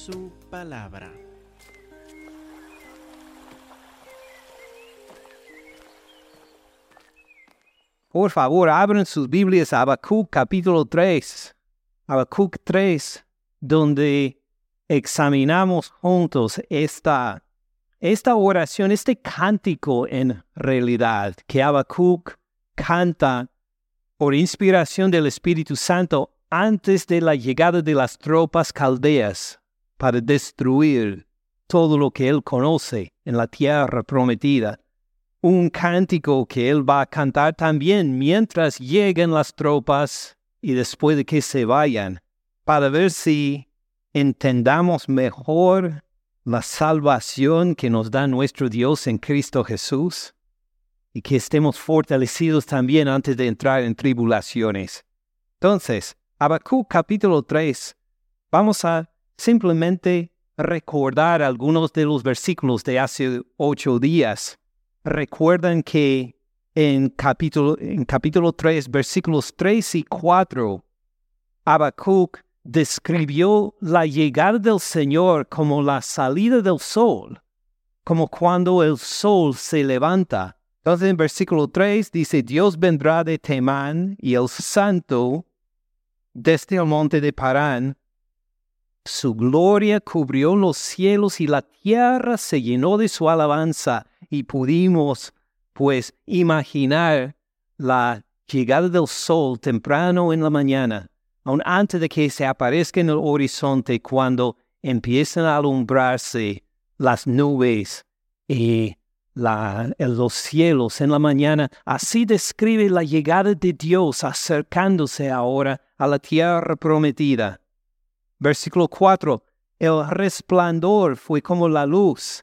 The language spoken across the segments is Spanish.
su palabra. Por favor, abran sus Biblias a Habacuc capítulo 3. Habacuc 3, donde examinamos juntos esta, esta oración, este cántico en realidad que Habacuc canta por inspiración del Espíritu Santo antes de la llegada de las tropas caldeas para destruir todo lo que él conoce en la tierra prometida. Un cántico que él va a cantar también mientras lleguen las tropas y después de que se vayan, para ver si entendamos mejor la salvación que nos da nuestro Dios en Cristo Jesús y que estemos fortalecidos también antes de entrar en tribulaciones. Entonces, Habacuc capítulo 3, vamos a simplemente recordar algunos de los versículos de hace ocho días. Recuerdan que en capítulo, en capítulo 3, versículos 3 y 4, Habacuc describió la llegada del Señor como la salida del sol, como cuando el sol se levanta. Entonces en versículo 3 dice, Dios vendrá de Temán y el santo desde el monte de Parán. Su gloria cubrió los cielos y la tierra se llenó de su alabanza y pudimos, pues, imaginar la llegada del sol temprano en la mañana, aun antes de que se aparezca en el horizonte cuando empiezan a alumbrarse las nubes y la, los cielos en la mañana. Así describe la llegada de Dios acercándose ahora a la tierra prometida. Versículo 4. El resplandor fue como la luz.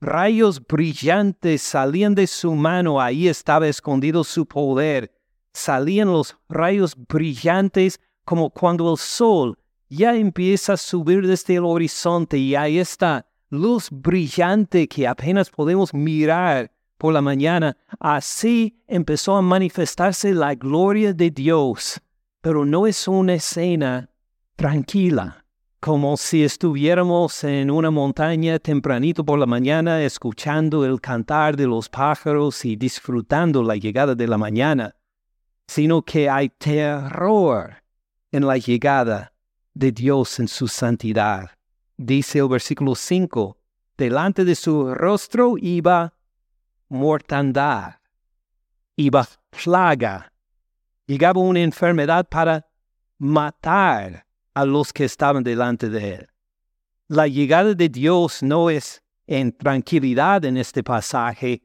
Rayos brillantes salían de su mano, ahí estaba escondido su poder. Salían los rayos brillantes como cuando el sol ya empieza a subir desde el horizonte y ahí está luz brillante que apenas podemos mirar por la mañana. Así empezó a manifestarse la gloria de Dios, pero no es una escena tranquila, como si estuviéramos en una montaña tempranito por la mañana escuchando el cantar de los pájaros y disfrutando la llegada de la mañana, sino que hay terror en la llegada de Dios en su santidad. Dice el versículo 5, delante de su rostro iba mortandad, iba plaga, llegaba una enfermedad para matar a los que estaban delante de él. La llegada de Dios no es en tranquilidad en este pasaje,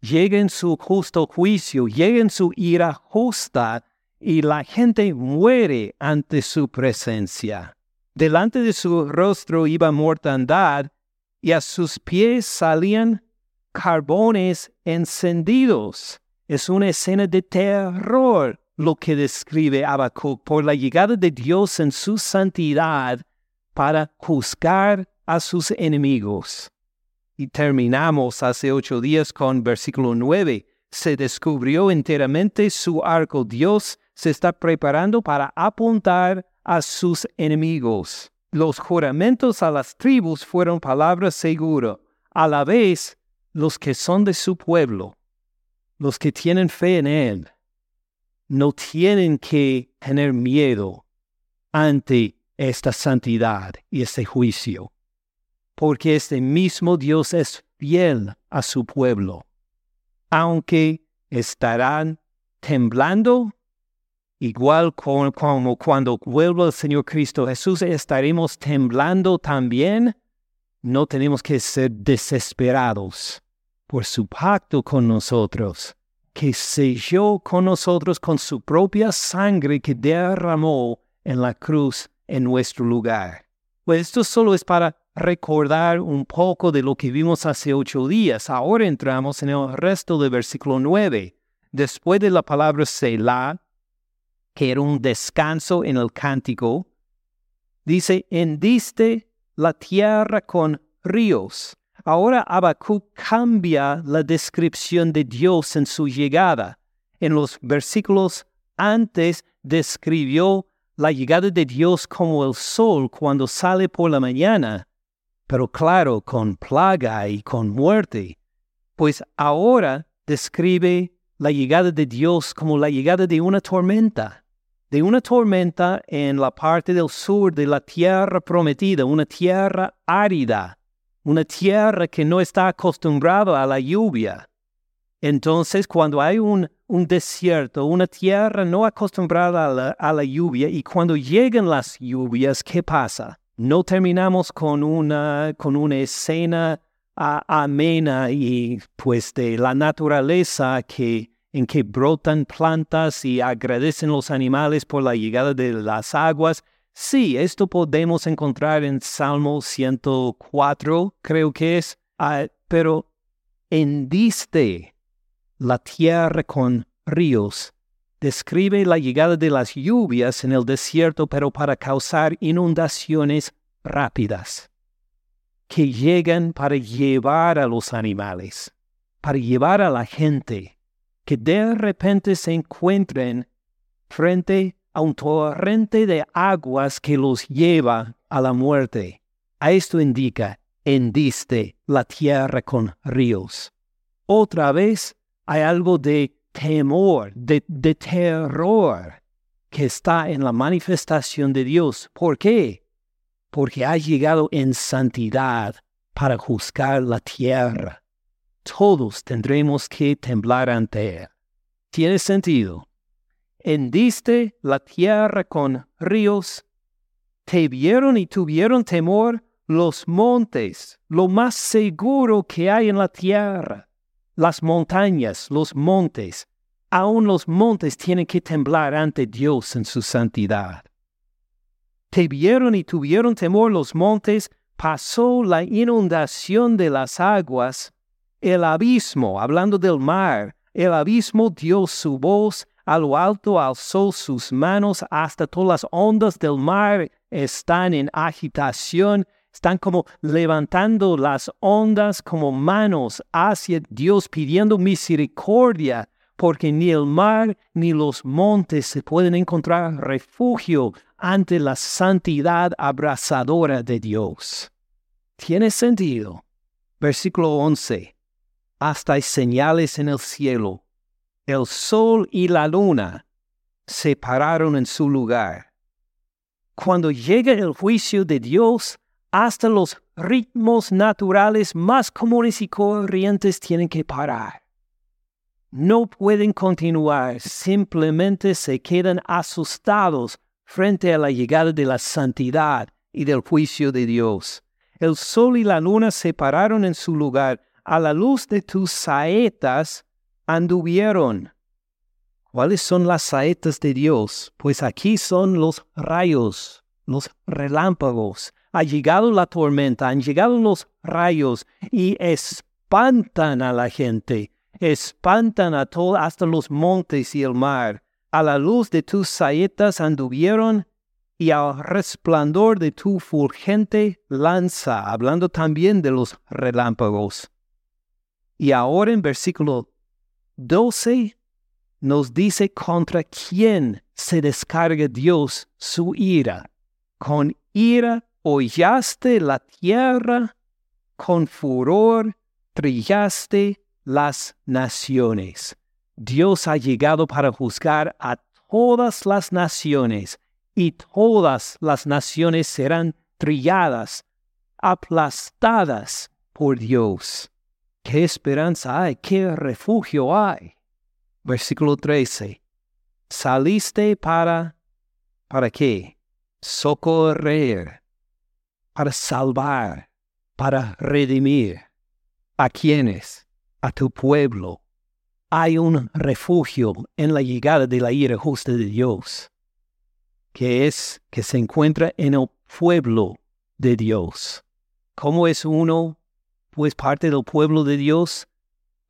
llega en su justo juicio, llega en su ira justa y la gente muere ante su presencia. Delante de su rostro iba mortandad y a sus pies salían carbones encendidos. Es una escena de terror lo que describe Habacuc por la llegada de Dios en su santidad para juzgar a sus enemigos. Y terminamos hace ocho días con versículo nueve. Se descubrió enteramente su arco. Dios se está preparando para apuntar a sus enemigos. Los juramentos a las tribus fueron palabras seguras, a la vez los que son de su pueblo, los que tienen fe en Él, no tienen que tener miedo ante esta santidad y este juicio, porque este mismo Dios es fiel a su pueblo, aunque estarán temblando Igual como, cuando vuelva el Señor Cristo Jesús, estaremos temblando también. No tenemos que ser desesperados por su pacto con nosotros, que selló con nosotros con su propia sangre que derramó en la cruz en nuestro lugar. Pues esto solo es para recordar un poco de lo que vimos hace ocho días. Ahora entramos en el resto del versículo nueve. Después de la palabra Selah, que era un descanso en el cántico, dice, hendiste la tierra con ríos. Ahora Habacuc cambia la descripción de Dios en su llegada. En los versículos antes describió la llegada de Dios como el sol cuando sale por la mañana, pero claro, con plaga y con muerte, pues ahora describe la llegada de Dios como la llegada de una tormenta, de una tormenta en la parte del sur de la tierra prometida, una tierra árida, una tierra que no está acostumbrada a la lluvia. Entonces, cuando hay un, desierto, una tierra no acostumbrada a la, lluvia, y cuando llegan las lluvias, ¿qué pasa? No terminamos con una, con una escena amena y pues de la naturaleza que, en que brotan plantas y agradecen los animales por la llegada de las aguas. Sí, esto podemos encontrar en Salmo 104, creo que es, ah, pero diste la tierra con ríos. Describe la llegada de las lluvias en el desierto, pero para causar inundaciones rápidas, que llegan para llevar a los animales, para llevar a la gente, que de repente se encuentren frente a un torrente de aguas que los lleva a la muerte. A esto indica, hendiste la tierra con ríos. Otra vez, hay algo de temor, de, terror que está en la manifestación de Dios. ¿Por qué? Porque ha llegado en santidad para juzgar la tierra. Todos tendremos que temblar ante Él. ¿Tiene sentido? Hendiste la tierra con ríos. Te vieron y tuvieron temor los montes, lo más seguro que hay en la tierra las montañas, los montes, aun los montes tienen que temblar ante Dios en su santidad. Te vieron y tuvieron temor los montes, pasó la inundación de las aguas, el abismo, hablando del mar, el abismo dio su voz, a alto alzó sus manos, hasta todas las ondas del mar están en agitación, están como levantando las ondas como manos hacia Dios pidiendo misericordia, porque ni el mar ni los montes se pueden encontrar refugio ante la santidad abrazadora de Dios. ¿Tiene sentido? Versículo 11. Hasta hay señales en el cielo. El sol y la luna se pararon en su lugar. Cuando llega el juicio de Dios, hasta los ritmos naturales más comunes y corrientes tienen que parar. No pueden continuar, simplemente se quedan asustados frente a la llegada de la santidad y del juicio de Dios. El sol y la luna se pararon en su lugar, a la luz de tus saetas anduvieron. ¿Cuáles son las saetas de Dios? Pues aquí son los rayos, los relámpagos, ha llegado la tormenta, han llegado los rayos y espantan a la gente, espantan a todo, hasta los montes y el mar. A la luz de tus saetas anduvieron y al resplandor de tu fulgente lanza, hablando también de los relámpagos. Y ahora en versículo 12 nos dice contra quién se descarga Dios su ira. Con ira hollaste la tierra, con furor trillaste las naciones. Dios ha llegado para juzgar a todas las naciones, y todas las naciones serán trilladas, aplastadas por Dios. ¿Qué esperanza hay? ¿Qué refugio hay? Versículo 13. Saliste para... ¿Para qué? Socorrer para salvar, para redimir. ¿A quienes? A tu pueblo. Hay un refugio en la llegada de la ira justa de Dios, que es que se encuentra en el pueblo de Dios. ¿Cómo es uno, pues parte del pueblo de Dios?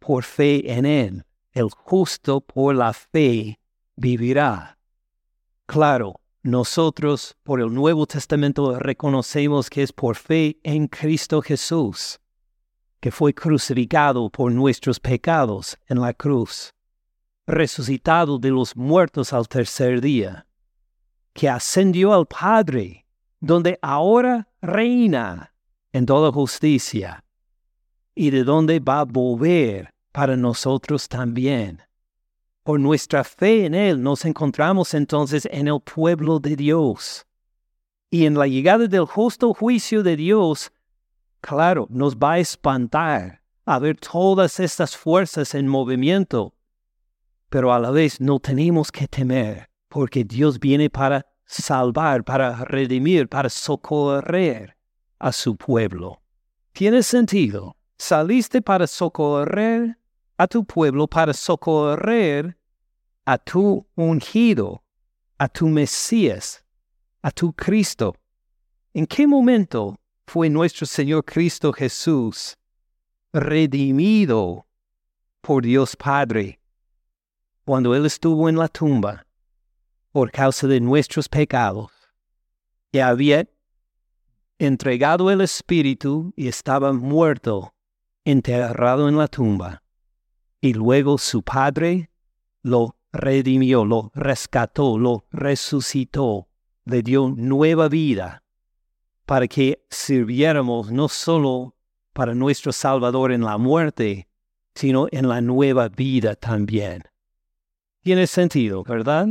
Por fe en Él. El justo por la fe vivirá. Claro, nosotros por el Nuevo Testamento reconocemos que es por fe en Cristo Jesús, que fue crucificado por nuestros pecados en la cruz, resucitado de los muertos al tercer día. que ascendió al Padre, donde ahora reina en toda justicia, y de donde va a volver para nosotros también. Por nuestra fe en Él nos encontramos entonces en el pueblo de Dios. Y en la llegada del justo juicio de Dios, claro, nos va a espantar a ver todas estas fuerzas en movimiento. Pero a la vez no tenemos que temer, porque Dios viene para salvar, para redimir, para socorrer a su pueblo. ¿Tiene sentido? Saliste para socorrer a tu pueblo, para socorrer a tu ungido, a tu Mesías, a tu Cristo. ¿En qué momento fue nuestro Señor Cristo Jesús redimido por Dios Padre? Cuando Él estuvo en la tumba por causa de nuestros pecados y había entregado el Espíritu y estaba muerto, enterrado en la tumba. Y luego su Padre lo redimió, lo rescató, lo resucitó le dio nueva vida para que sirviéramos no solo para nuestro Salvador en la muerte, sino en la nueva vida también. Tiene sentido, ¿verdad?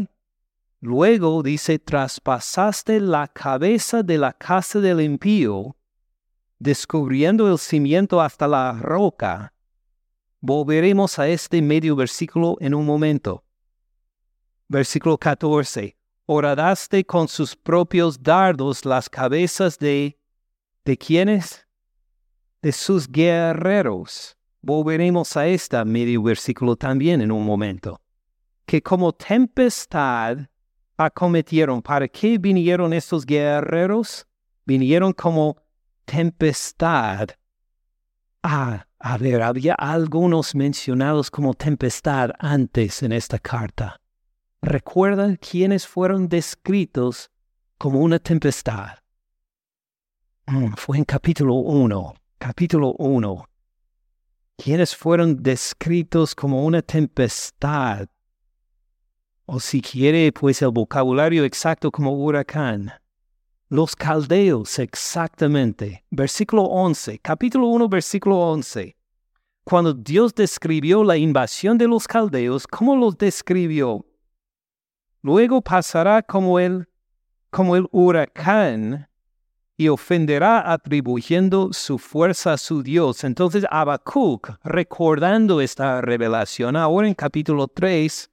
Luego dice, traspasaste la cabeza de la casa del impío, descubriendo el cimiento hasta la roca. Volveremos a este medio versículo en un momento. Versículo 14 horadaste con sus propios dardos las cabezas de... ¿De quiénes? De sus guerreros. Volveremos a este medio versículo también en un momento. Que como tempestad acometieron. ¿Para qué vinieron estos guerreros? Vinieron como tempestad. Ah, a ver, había algunos mencionados como tempestad antes en esta carta recuerdan quiénes fueron descritos como una tempestad. Mm, fue en capítulo 1, capítulo 1. Quienes fueron descritos como una tempestad. O si quiere, pues el vocabulario exacto como huracán. Los caldeos, exactamente. Versículo 11, capítulo 1, versículo 11. Cuando Dios describió la invasión de los caldeos, ¿cómo los describió? Luego pasará como el, como el huracán y ofenderá atribuyendo su fuerza a su Dios. Entonces Habacuc, recordando esta revelación, ahora en capítulo 3,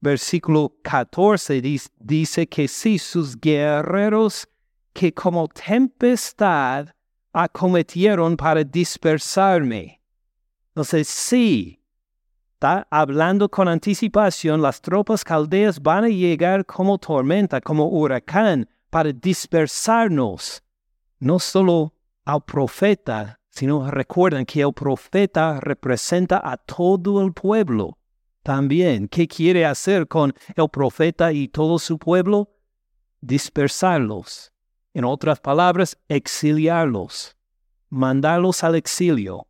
versículo 14, dice que sí, sus guerreros que como tempestad acometieron para dispersarme. Entonces sí, está hablando con anticipación, las tropas caldeas van a llegar como tormenta, como huracán, para dispersarnos. No solo al profeta, sino recuerden que el profeta representa a todo el pueblo. También, ¿qué quiere hacer con el profeta y todo su pueblo? Dispersarlos. En otras palabras, exiliarlos, mandarlos al exilio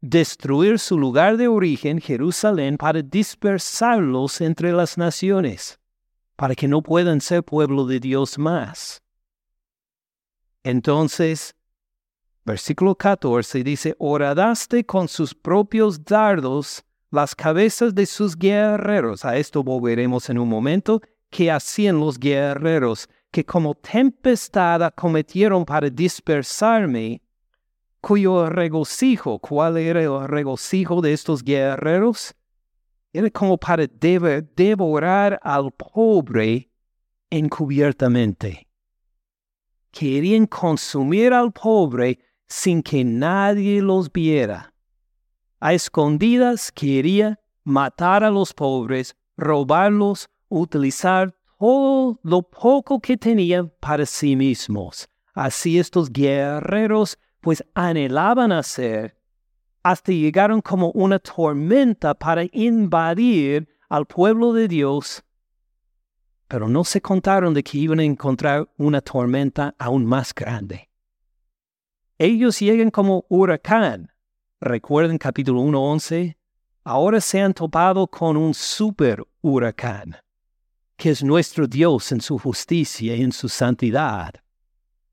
destruir su lugar de origen, Jerusalén, para dispersarlos entre las naciones, para que no puedan ser pueblo de Dios más. Entonces, versículo 14 dice, horadaste con sus propios dardos las cabezas de sus guerreros. A esto volveremos en un momento. que hacían los guerreros? Que como tempestad acometieron para dispersarme cuyo regocijo, ¿cuál era el regocijo de estos guerreros? Era como para devorar al pobre encubiertamente. Querían consumir al pobre sin que nadie los viera. A escondidas quería matar a los pobres, robarlos, utilizar todo lo poco que tenían para sí mismos. Así estos guerreros pues anhelaban hacer, hasta llegaron como una tormenta para invadir al pueblo de Dios, pero no se contaron de que iban a encontrar una tormenta aún más grande. Ellos llegan como huracán. Recuerden capítulo 1.11. Ahora se han topado con un super huracán que es nuestro Dios en su justicia y en su santidad,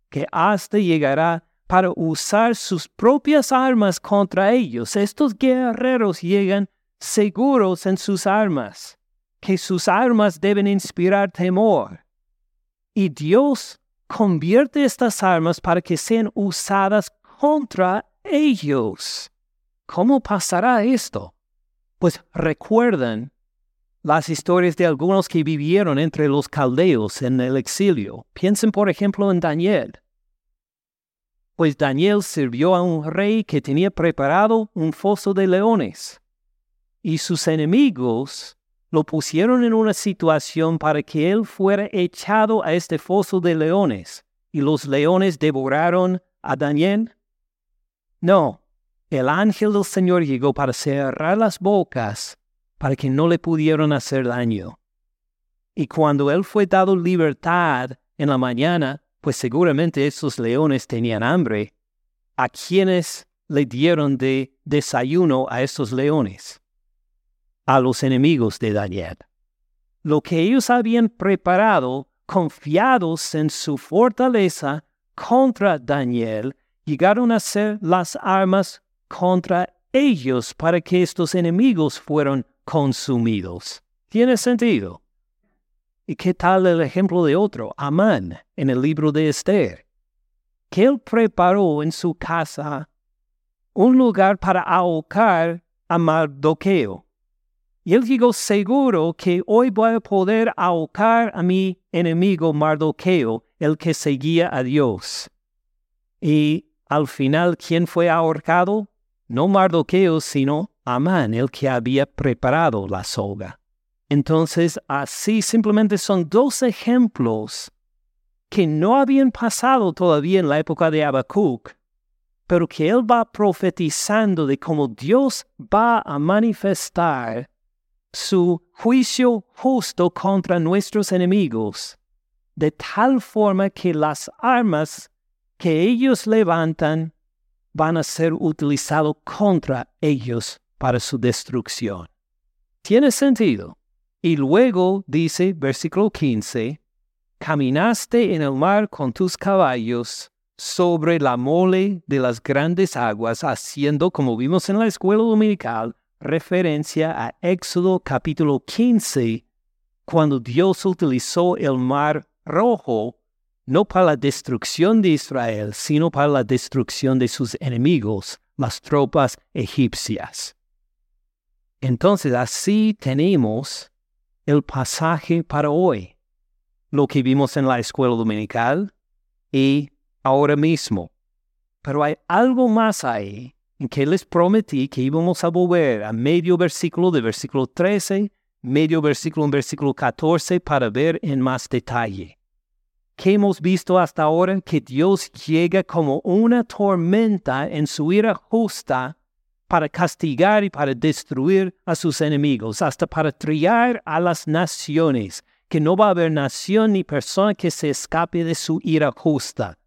que hasta llegará para usar sus propias armas contra ellos. Estos guerreros llegan seguros en sus armas, que sus armas deben inspirar temor. Y Dios convierte estas armas para que sean usadas contra ellos. ¿Cómo pasará esto? Pues recuerdan las historias de algunos que vivieron entre los caldeos en el exilio. Piensen por ejemplo en Daniel. Pues Daniel sirvió a un rey que tenía preparado un foso de leones. Y sus enemigos lo pusieron en una situación para que él fuera echado a este foso de leones. ¿Y los leones devoraron a Daniel? No, el ángel del Señor llegó para cerrar las bocas para que no le pudieran hacer daño. Y cuando él fue dado libertad en la mañana, pues seguramente esos leones tenían hambre, ¿a quienes le dieron de desayuno a esos leones? A los enemigos de Daniel. Lo que ellos habían preparado, confiados en su fortaleza contra Daniel, llegaron a ser las armas contra ellos para que estos enemigos fueran consumidos. ¿Tiene sentido? ¿Y qué tal el ejemplo de otro, Amán, en el libro de Esther? Que él preparó en su casa un lugar para ahorcar a Mardoqueo. Y él llegó seguro que hoy voy a poder ahorcar a mi enemigo Mardoqueo, el que seguía a Dios. Y al final, ¿quién fue ahorcado? No Mardoqueo, sino Amán, el que había preparado la soga. Entonces, así simplemente son dos ejemplos que no habían pasado todavía en la época de Habacuc, pero que él va profetizando de cómo Dios va a manifestar su juicio justo contra nuestros enemigos, de tal forma que las armas que ellos levantan van a ser utilizados contra ellos para su destrucción. Tiene sentido. Y luego dice, versículo 15, caminaste en el mar con tus caballos sobre la mole de las grandes aguas, haciendo, como vimos en la escuela dominical, referencia a Éxodo capítulo 15, cuando Dios utilizó el mar rojo no para la destrucción de Israel, sino para la destrucción de sus enemigos, las tropas egipcias. Entonces así tenemos el pasaje para hoy, lo que vimos en la escuela dominical y ahora mismo. Pero hay algo más ahí en que les prometí que íbamos a volver a medio versículo de versículo 13, medio versículo en versículo 14 para ver en más detalle. Que hemos visto hasta ahora que Dios llega como una tormenta en su ira justa para castigar y para destruir a sus enemigos, hasta para triar a las naciones, que no va a haber nación ni persona que se escape de su ira justa.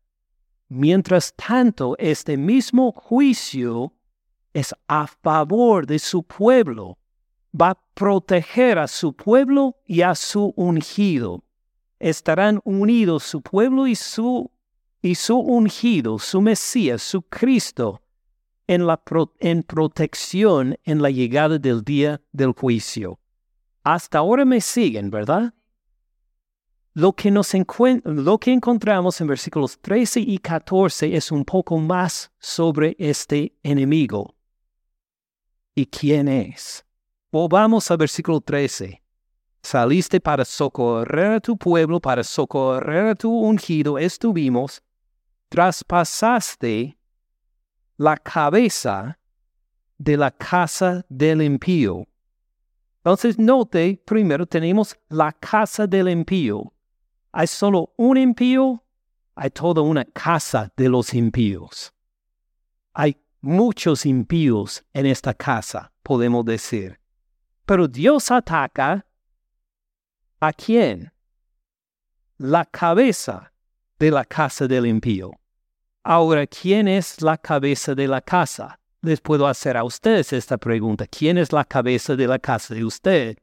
Mientras tanto, este mismo juicio es a favor de su pueblo, va a proteger a su pueblo y a su ungido estarán unidos su pueblo y su, y su ungido, su Mesías, su Cristo, en, la en protección en la llegada del día del juicio. Hasta ahora me siguen, ¿verdad? Lo que, nos lo que encontramos en versículos 13 y 14 es un poco más sobre este enemigo. ¿Y quién es? Volvamos al versículo 13. Saliste para socorrer a tu pueblo, para socorrer a tu ungido, estuvimos. Traspasaste la cabeza de la casa del impío. Entonces note, primero tenemos la casa del impío. Hay solo un impío, hay toda una casa de los impíos. Hay muchos impíos en esta casa, podemos decir. Pero Dios ataca ¿A quién? La cabeza de la casa del impío. Ahora, ¿quién es la cabeza de la casa? Les puedo hacer a ustedes esta pregunta. ¿Quién es la cabeza de la casa de usted?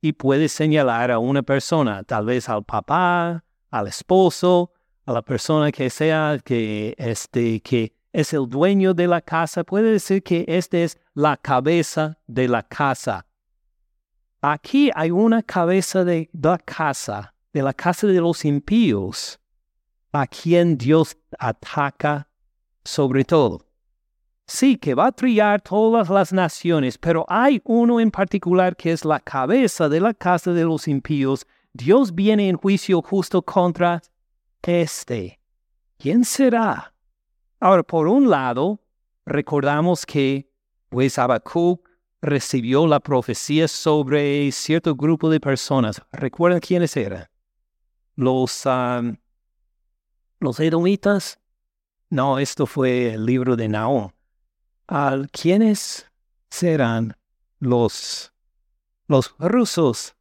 y puede señalar a una persona, tal vez al papá, al esposo, a la persona que sea que este que es el dueño de la casa, puede decir que este es la cabeza de la casa. Aquí hay una cabeza de la casa, de la casa de los impíos, a quien Dios ataca sobre todo. Sí, que va a trillar todas las naciones, pero hay uno en particular que es la cabeza de la casa de los impíos. Dios viene en juicio justo contra este. ¿Quién será? Ahora, por un lado, recordamos que pues Habacuc recibió la profecía sobre cierto grupo de personas. ¿Recuerdan quiénes eran? Los, los edomitas. No, esto fue el libro de Naón al quiénes serán los, los rusos.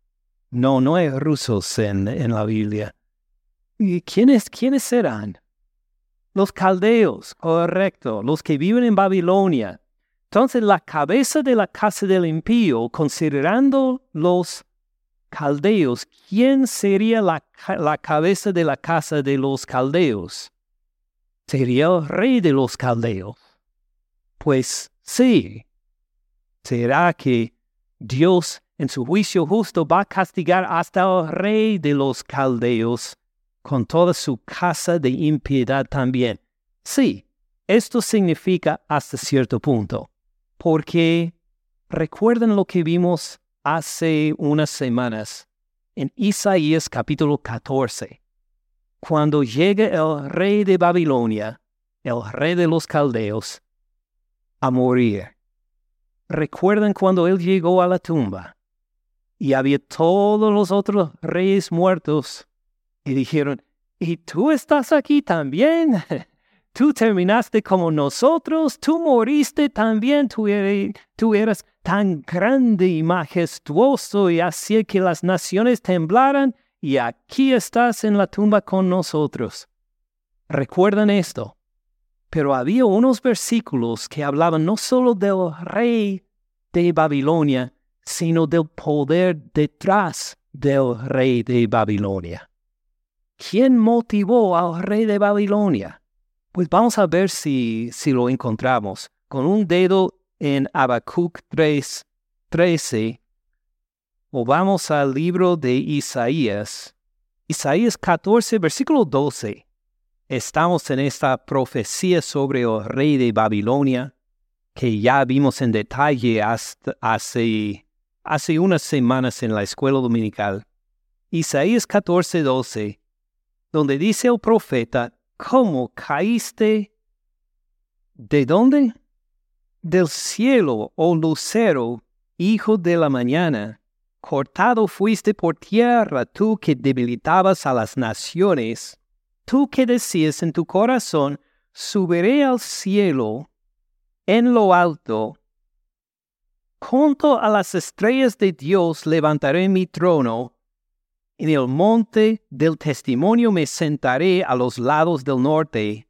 No, no hay rusos en, en la Biblia. ¿Y quiénes, quiénes serán? Los caldeos, correcto, los que viven en Babilonia. Entonces la cabeza de la casa del impío, considerando los caldeos, ¿quién sería la, la cabeza de la casa de los caldeos? Sería el rey de los caldeos. Pues sí, será que Dios en su juicio justo va a castigar hasta el rey de los caldeos con toda su casa de impiedad también. Sí, esto significa hasta cierto punto, porque recuerden lo que vimos hace unas semanas en Isaías capítulo 14, cuando llega el rey de Babilonia, el rey de los caldeos, a morir. Recuerdan cuando él llegó a la tumba y había todos los otros reyes muertos y dijeron, ¿y tú estás aquí también? Tú terminaste como nosotros, tú moriste también, tú, tú eras tan grande y majestuoso y hacía que las naciones temblaran y aquí estás en la tumba con nosotros. ¿Recuerdan esto? Pero había unos versículos que hablaban no solo del rey de Babilonia, sino del poder detrás del rey de Babilonia. ¿Quién motivó al rey de Babilonia? Pues vamos a ver si, si lo encontramos. Con un dedo en Habacuc 3, 13, o vamos al libro de Isaías, Isaías 14, versículo 12. Estamos en esta profecía sobre el rey de Babilonia que ya vimos en detalle hace, hace unas semanas en la escuela dominical. Isaías 14:12, donde dice el profeta, ¿cómo caíste? ¿De dónde? Del cielo, oh lucero, hijo de la mañana. Cortado fuiste por tierra tú que debilitabas a las naciones. Tú que decías en tu corazón, subiré al cielo en lo alto, junto a las estrellas de Dios levantaré mi trono, en el monte del testimonio me sentaré a los lados del norte,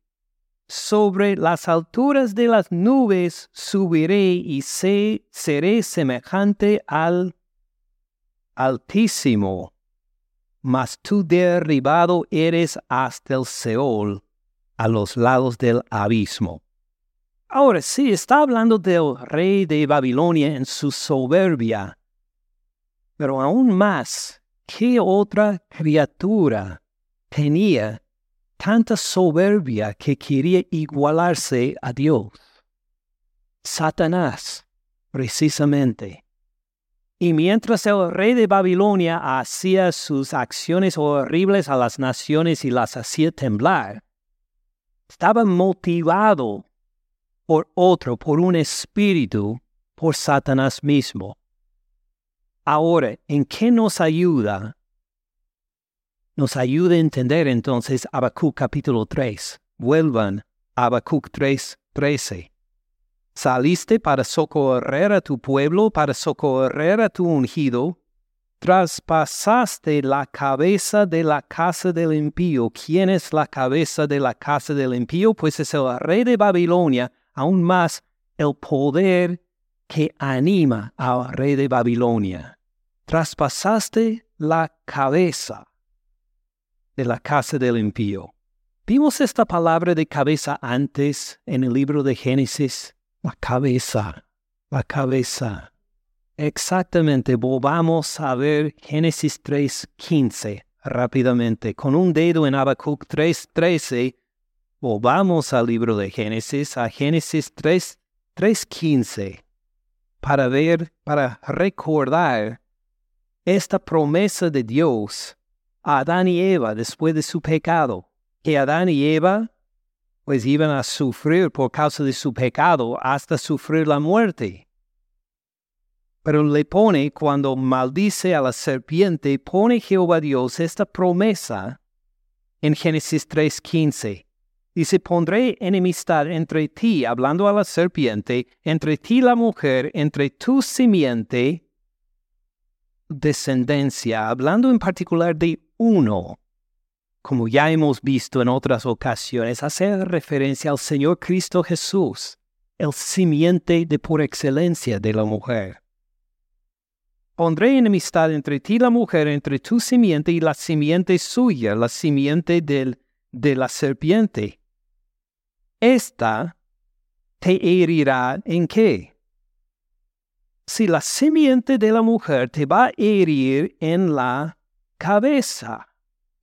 sobre las alturas de las nubes subiré y seré semejante al Altísimo mas tú derribado eres hasta el Seol, a los lados del abismo. Ahora sí, está hablando del rey de Babilonia en su soberbia, pero aún más, ¿qué otra criatura tenía tanta soberbia que quería igualarse a Dios? Satanás, precisamente. Y mientras el rey de Babilonia hacía sus acciones horribles a las naciones y las hacía temblar, estaba motivado por otro, por un espíritu, por Satanás mismo. Ahora, ¿en qué nos ayuda? Nos ayuda a entender entonces Habacuc capítulo 3. Vuelvan a Habacuc 3, 13. Saliste para socorrer a tu pueblo, para socorrer a tu ungido. Traspasaste la cabeza de la casa del impío. ¿Quién es la cabeza de la casa del impío? Pues es el rey de Babilonia, aún más el poder que anima al rey de Babilonia. traspasaste la cabeza de la casa del impío. Vimos esta palabra de cabeza antes en el libro de Génesis. La cabeza, la cabeza. Exactamente, volvamos a ver Génesis 3.15 rápidamente. Con un dedo en Habacuc 3.13, volvamos al libro de Génesis, a Génesis 3.15, para ver, para recordar esta promesa de Dios a Adán y Eva después de su pecado que Adán y Eva pues iban a sufrir por causa de su pecado hasta sufrir la muerte. Pero le pone, cuando maldice a la serpiente, pone Jehová Dios esta promesa en Génesis 3:15. Dice, pondré enemistad entre ti, hablando a la serpiente, entre ti la mujer, entre tu simiente, descendencia, hablando en particular de uno como ya hemos visto en otras ocasiones, hace referencia al Señor Cristo Jesús, el simiente de por excelencia de la mujer. Pondré enemistad entre ti la mujer, entre tu simiente y la simiente suya, la simiente del, de la serpiente. Esta te herirá en qué? Si la simiente de la mujer te va a herir en la cabeza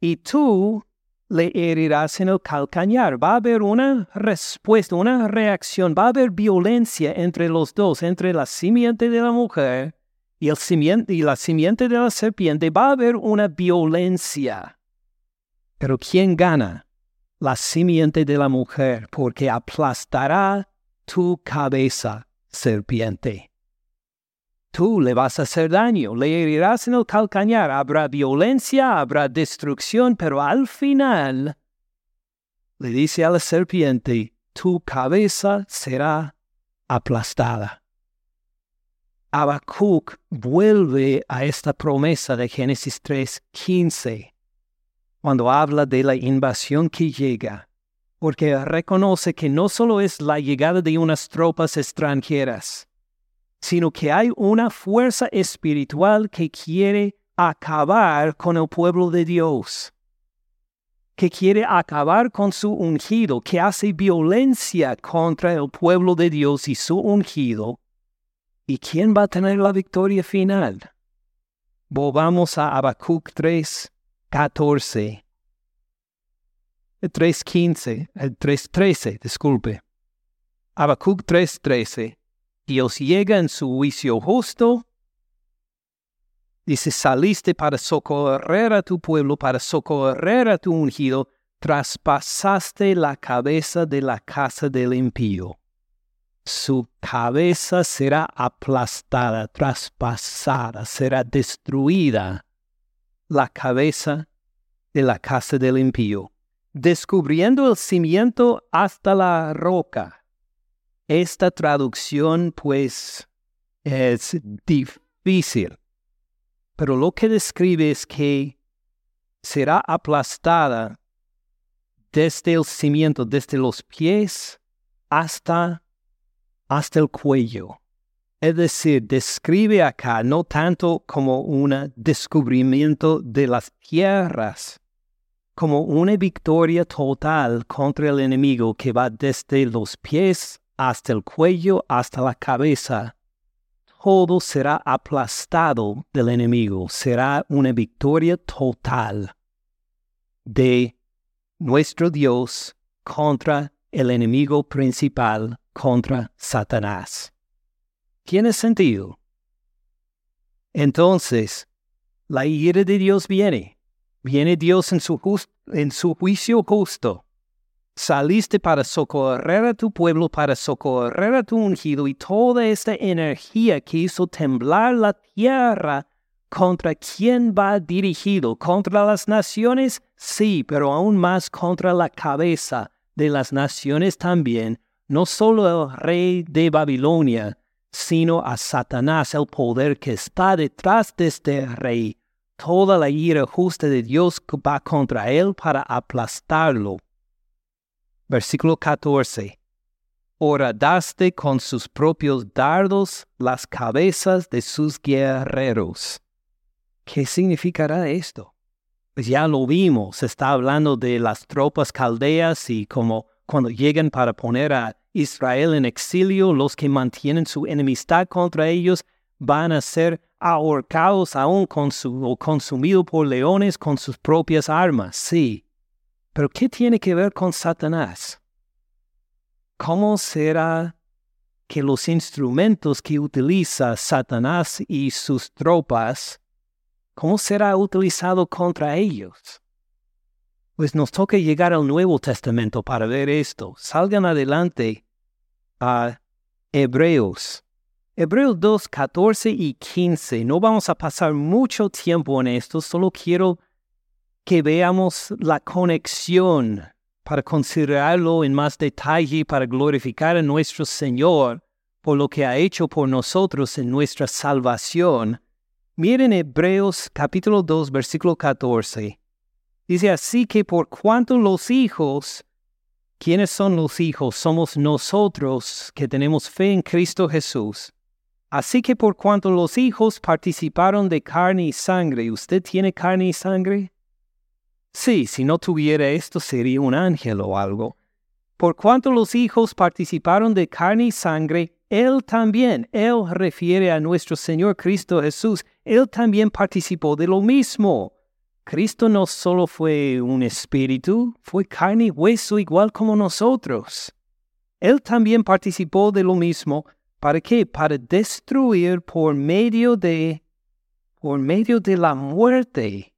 y tú le herirás en el calcañar. Va a haber una respuesta, una reacción, va a haber violencia entre los dos, entre la simiente de la mujer y, el simiente, y la simiente de la serpiente. Va a haber una violencia. Pero ¿quién gana? La simiente de la mujer, porque aplastará tu cabeza, serpiente tú le vas a hacer daño, le herirás en el calcañar, habrá violencia, habrá destrucción, pero al final le dice a la serpiente, tu cabeza será aplastada. Habacuc vuelve a esta promesa de Génesis 3:15 cuando habla de la invasión que llega, porque reconoce que no solo es la llegada de unas tropas extranjeras, sino que hay una fuerza espiritual que quiere acabar con el pueblo de Dios, que quiere acabar con su ungido, que hace violencia contra el pueblo de Dios y su ungido. ¿Y quién va a tener la victoria final? Volvamos a Habacuc 3, 14. 3.15, 3.13, disculpe. Habacuc 3.13. Dios llega en su juicio justo. Dice, saliste para socorrer a tu pueblo, para socorrer a tu ungido, traspasaste la cabeza de la casa del impío. Su cabeza será aplastada, traspasada, será destruida la cabeza de la casa del impío, descubriendo el cimiento hasta la roca esta traducción pues es difícil, pero lo que describe es que será aplastada desde el cimiento, desde los pies hasta, hasta el cuello. Es decir, describe acá no tanto como un descubrimiento de las tierras, como una victoria total contra el enemigo que va desde los pies hasta el cuello, hasta la cabeza, todo será aplastado del enemigo, será una victoria total de nuestro Dios contra el enemigo principal, contra Satanás. ¿Tiene sentido? Entonces, la ira de Dios viene. Viene Dios en su, en su juicio justo Saliste para socorrer a tu pueblo, para socorrer a tu ungido y toda esta energía que hizo temblar la tierra, ¿contra quién va dirigido? ¿Contra las naciones? Sí, pero aún más contra la cabeza de las naciones también, no solo el rey de Babilonia, sino a Satanás, el poder que está detrás de este rey. Toda la ira justa de Dios va contra él para aplastarlo. Versículo 14. Horadaste con sus propios dardos las cabezas de sus guerreros. ¿Qué significará esto? Pues ya lo vimos, está hablando de las tropas caldeas y como cuando llegan para poner a Israel en exilio, los que mantienen su enemistad contra ellos van a ser ahorcados aún o consumidos por leones con sus propias armas, sí. Pero ¿qué tiene que ver con Satanás? ¿Cómo será que los instrumentos que utiliza Satanás y sus tropas, cómo será utilizado contra ellos? Pues nos toca llegar al Nuevo Testamento para ver esto. Salgan adelante a Hebreos. Hebreos 2, 14 y 15. No vamos a pasar mucho tiempo en esto, solo quiero que veamos la conexión para considerarlo en más detalle, para glorificar a nuestro Señor por lo que ha hecho por nosotros en nuestra salvación. Miren Hebreos capítulo 2, versículo 14. Dice así que por cuanto los hijos, ¿quiénes son los hijos? Somos nosotros que tenemos fe en Cristo Jesús. Así que por cuanto los hijos participaron de carne y sangre, ¿usted tiene carne y sangre? Sí, si no tuviera esto sería un ángel o algo. Por cuanto los hijos participaron de carne y sangre, Él también, Él refiere a nuestro Señor Cristo Jesús, Él también participó de lo mismo. Cristo no solo fue un espíritu, fue carne y hueso igual como nosotros. Él también participó de lo mismo. ¿Para qué? Para destruir por medio de, por medio de la muerte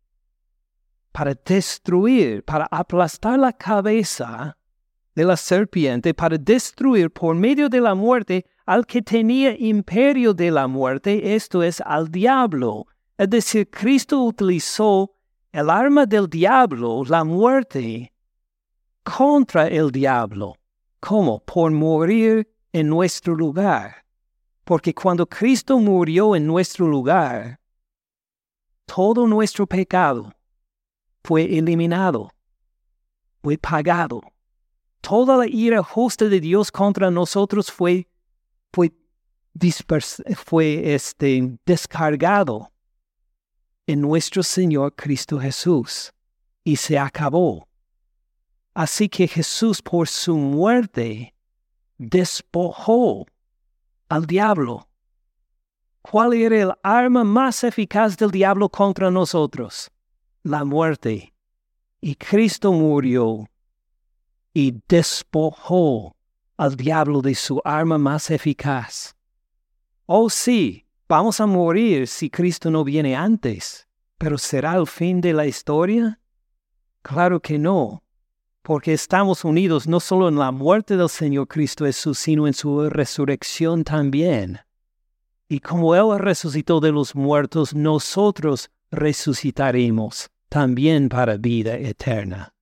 para destruir, para aplastar la cabeza de la serpiente, para destruir por medio de la muerte al que tenía imperio de la muerte, esto es al diablo. Es decir, Cristo utilizó el arma del diablo, la muerte, contra el diablo. ¿Cómo? Por morir en nuestro lugar. Porque cuando Cristo murió en nuestro lugar, todo nuestro pecado, fue eliminado, fue pagado. Toda la ira justa de Dios contra nosotros fue, fue, fue este, descargado en nuestro Señor Cristo Jesús y se acabó. Así que Jesús por su muerte despojó al diablo. ¿Cuál era el arma más eficaz del diablo contra nosotros? La muerte. Y Cristo murió y despojó al diablo de su arma más eficaz. Oh sí, vamos a morir si Cristo no viene antes, pero ¿será el fin de la historia? Claro que no, porque estamos unidos no solo en la muerte del Señor Cristo Jesús, sino en su resurrección también. Y como Él resucitó de los muertos, nosotros resucitaremos también para vida eterna.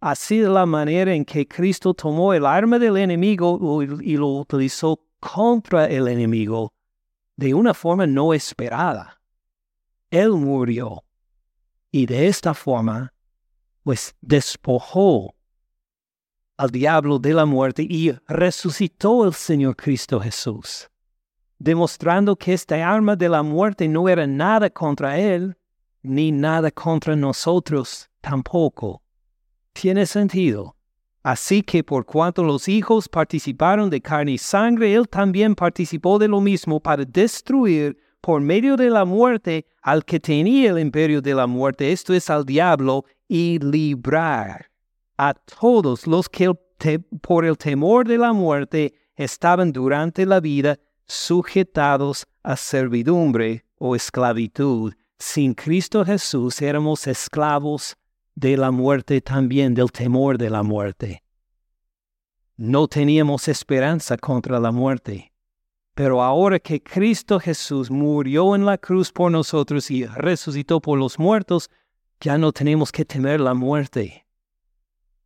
Así de la manera en que Cristo tomó el arma del enemigo y lo utilizó contra el enemigo de una forma no esperada. Él murió y de esta forma, pues despojó al diablo de la muerte y resucitó el Señor Cristo Jesús, demostrando que esta arma de la muerte no era nada contra él, ni nada contra nosotros tampoco. Tiene sentido. Así que por cuanto los hijos participaron de carne y sangre, él también participó de lo mismo para destruir por medio de la muerte al que tenía el imperio de la muerte, esto es al diablo, y librar a todos los que por el temor de la muerte estaban durante la vida sujetados a servidumbre o esclavitud sin Cristo Jesús éramos esclavos de la muerte también, del temor de la muerte. No teníamos esperanza contra la muerte. Pero ahora que Cristo Jesús murió en la cruz por nosotros y resucitó por los muertos, ya no tenemos que temer la muerte,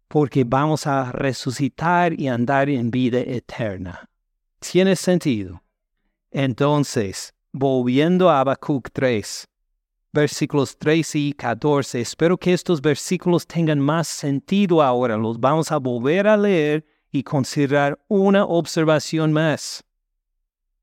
porque vamos a resucitar y andar en vida eterna. ¿Tiene sentido? Entonces, volviendo a Habacuc 3, versículos 13 y 14. Espero que estos versículos tengan más sentido ahora. Los vamos a volver a leer y considerar una observación más.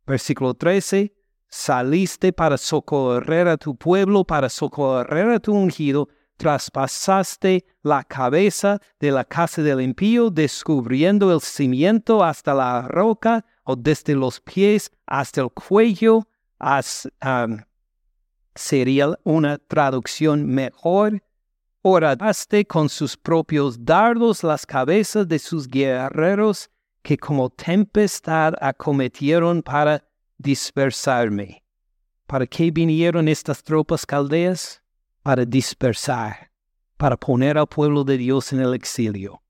Versículo 13. saliste para socorrer a tu pueblo, para socorrer a tu ungido, traspasaste la cabeza de la casa del impío, descubriendo el cimiento hasta la roca, o desde los pies hasta el cuello, sería una traducción mejor. Oradaste con sus propios dardos las cabezas de sus guerreros que como tempestad acometieron para dispersarme. ¿Para qué vinieron estas tropas caldeas? Para dispersar, para poner al pueblo de Dios en el exilio.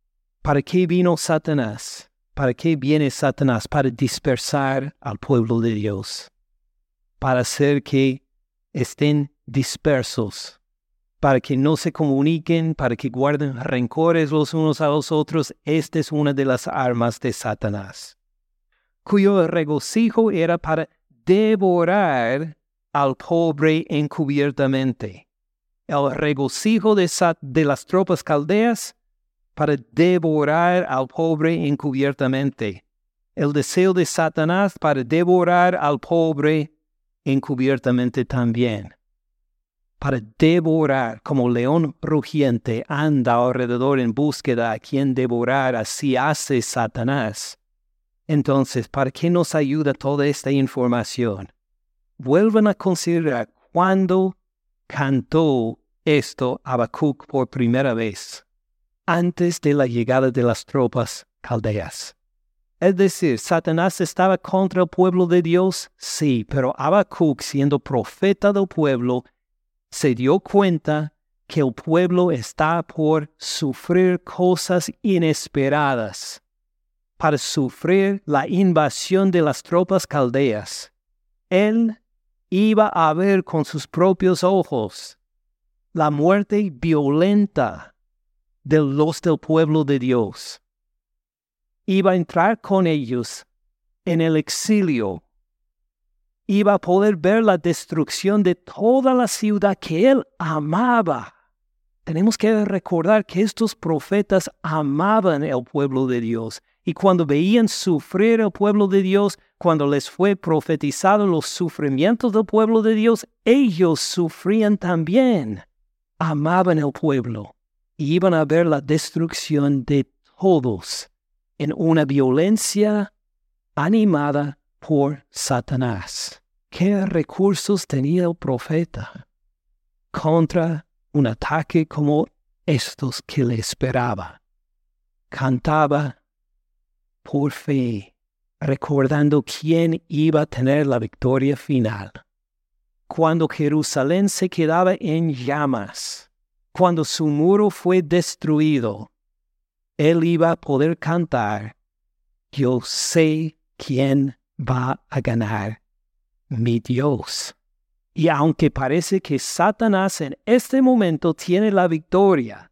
¿Para qué vino Satanás? ¿Para qué viene Satanás? Para dispersar al pueblo de Dios. Para hacer que estén dispersos, para que no se comuniquen, para que guarden rencores los unos a los otros. Esta es una de las armas de Satanás, cuyo regocijo era para devorar al pobre encubiertamente. El regocijo de, de las tropas caldeas para devorar al pobre encubiertamente. El deseo de Satanás para devorar al pobre encubiertamente también. Para devorar como león rugiente anda alrededor en búsqueda a quien devorar, así hace Satanás. Entonces, ¿para qué nos ayuda toda esta información? Vuelvan a considerar cuándo cantó esto Habacuc por primera vez, antes de la llegada de las tropas caldeas. Es decir, Satanás estaba contra el pueblo de Dios, sí, pero Habacuc, siendo profeta del pueblo, se dio cuenta que el pueblo está por sufrir cosas inesperadas, para sufrir la invasión de las tropas caldeas. Él iba a ver con sus propios ojos la muerte violenta de los del pueblo de Dios iba a entrar con ellos en el exilio. Iba a poder ver la destrucción de toda la ciudad que él amaba. Tenemos que recordar que estos profetas amaban el pueblo de Dios y cuando veían sufrir el pueblo de Dios, cuando les fue profetizado los sufrimientos del pueblo de Dios, ellos sufrían también. Amaban el pueblo y iban a ver la destrucción de todos en una violencia animada por Satanás. ¿Qué recursos tenía el profeta contra un ataque como estos que le esperaba? Cantaba por fe, recordando quién iba a tener la victoria final. Cuando Jerusalén se quedaba en llamas, cuando su muro fue destruido, él iba a poder cantar, yo sé quién va a ganar, mi Dios. Y aunque parece que Satanás en este momento tiene la victoria,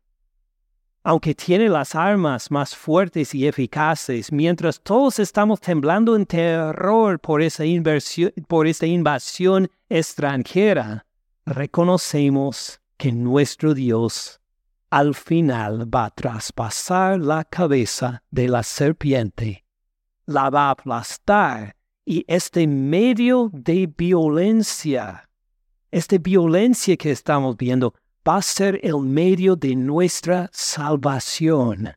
aunque tiene las armas más fuertes y eficaces, mientras todos estamos temblando en terror por esa, por esta invasión extranjera, reconocemos que nuestro Dios al final va a traspasar la cabeza de la serpiente, la va a aplastar y este medio de violencia, esta violencia que estamos viendo, va a ser el medio de nuestra salvación.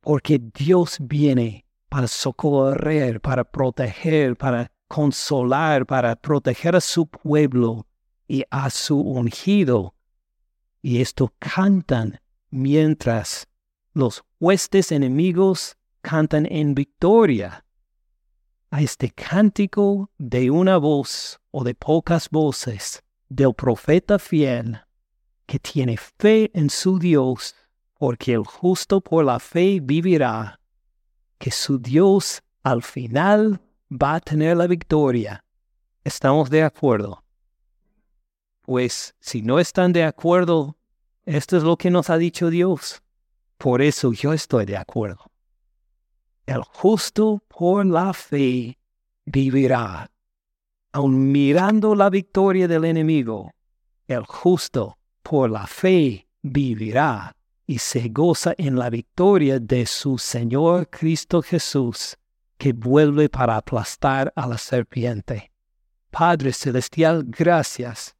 Porque Dios viene para socorrer, para proteger, para consolar, para proteger a su pueblo y a su ungido y esto cantan mientras los huestes enemigos cantan en victoria. A este cántico de una voz o de pocas voces del profeta fiel que tiene fe en su Dios, porque el justo por la fe vivirá, que su Dios al final va a tener la victoria. ¿Estamos de acuerdo? Pues si no están de acuerdo, esto es lo que nos ha dicho Dios. Por eso yo estoy de acuerdo. El justo por la fe vivirá. Aun mirando la victoria del enemigo, el justo por la fe vivirá y se goza en la victoria de su Señor Cristo Jesús, que vuelve para aplastar a la serpiente. Padre Celestial, gracias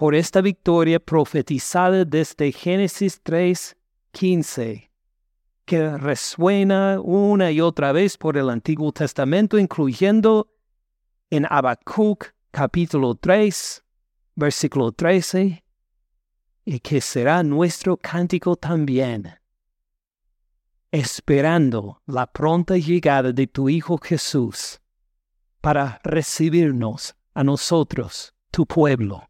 por esta victoria profetizada desde Génesis 3, 15, que resuena una y otra vez por el Antiguo Testamento, incluyendo en Habacuc capítulo 3, versículo 13, y que será nuestro cántico también, esperando la pronta llegada de tu Hijo Jesús para recibirnos a nosotros, tu pueblo.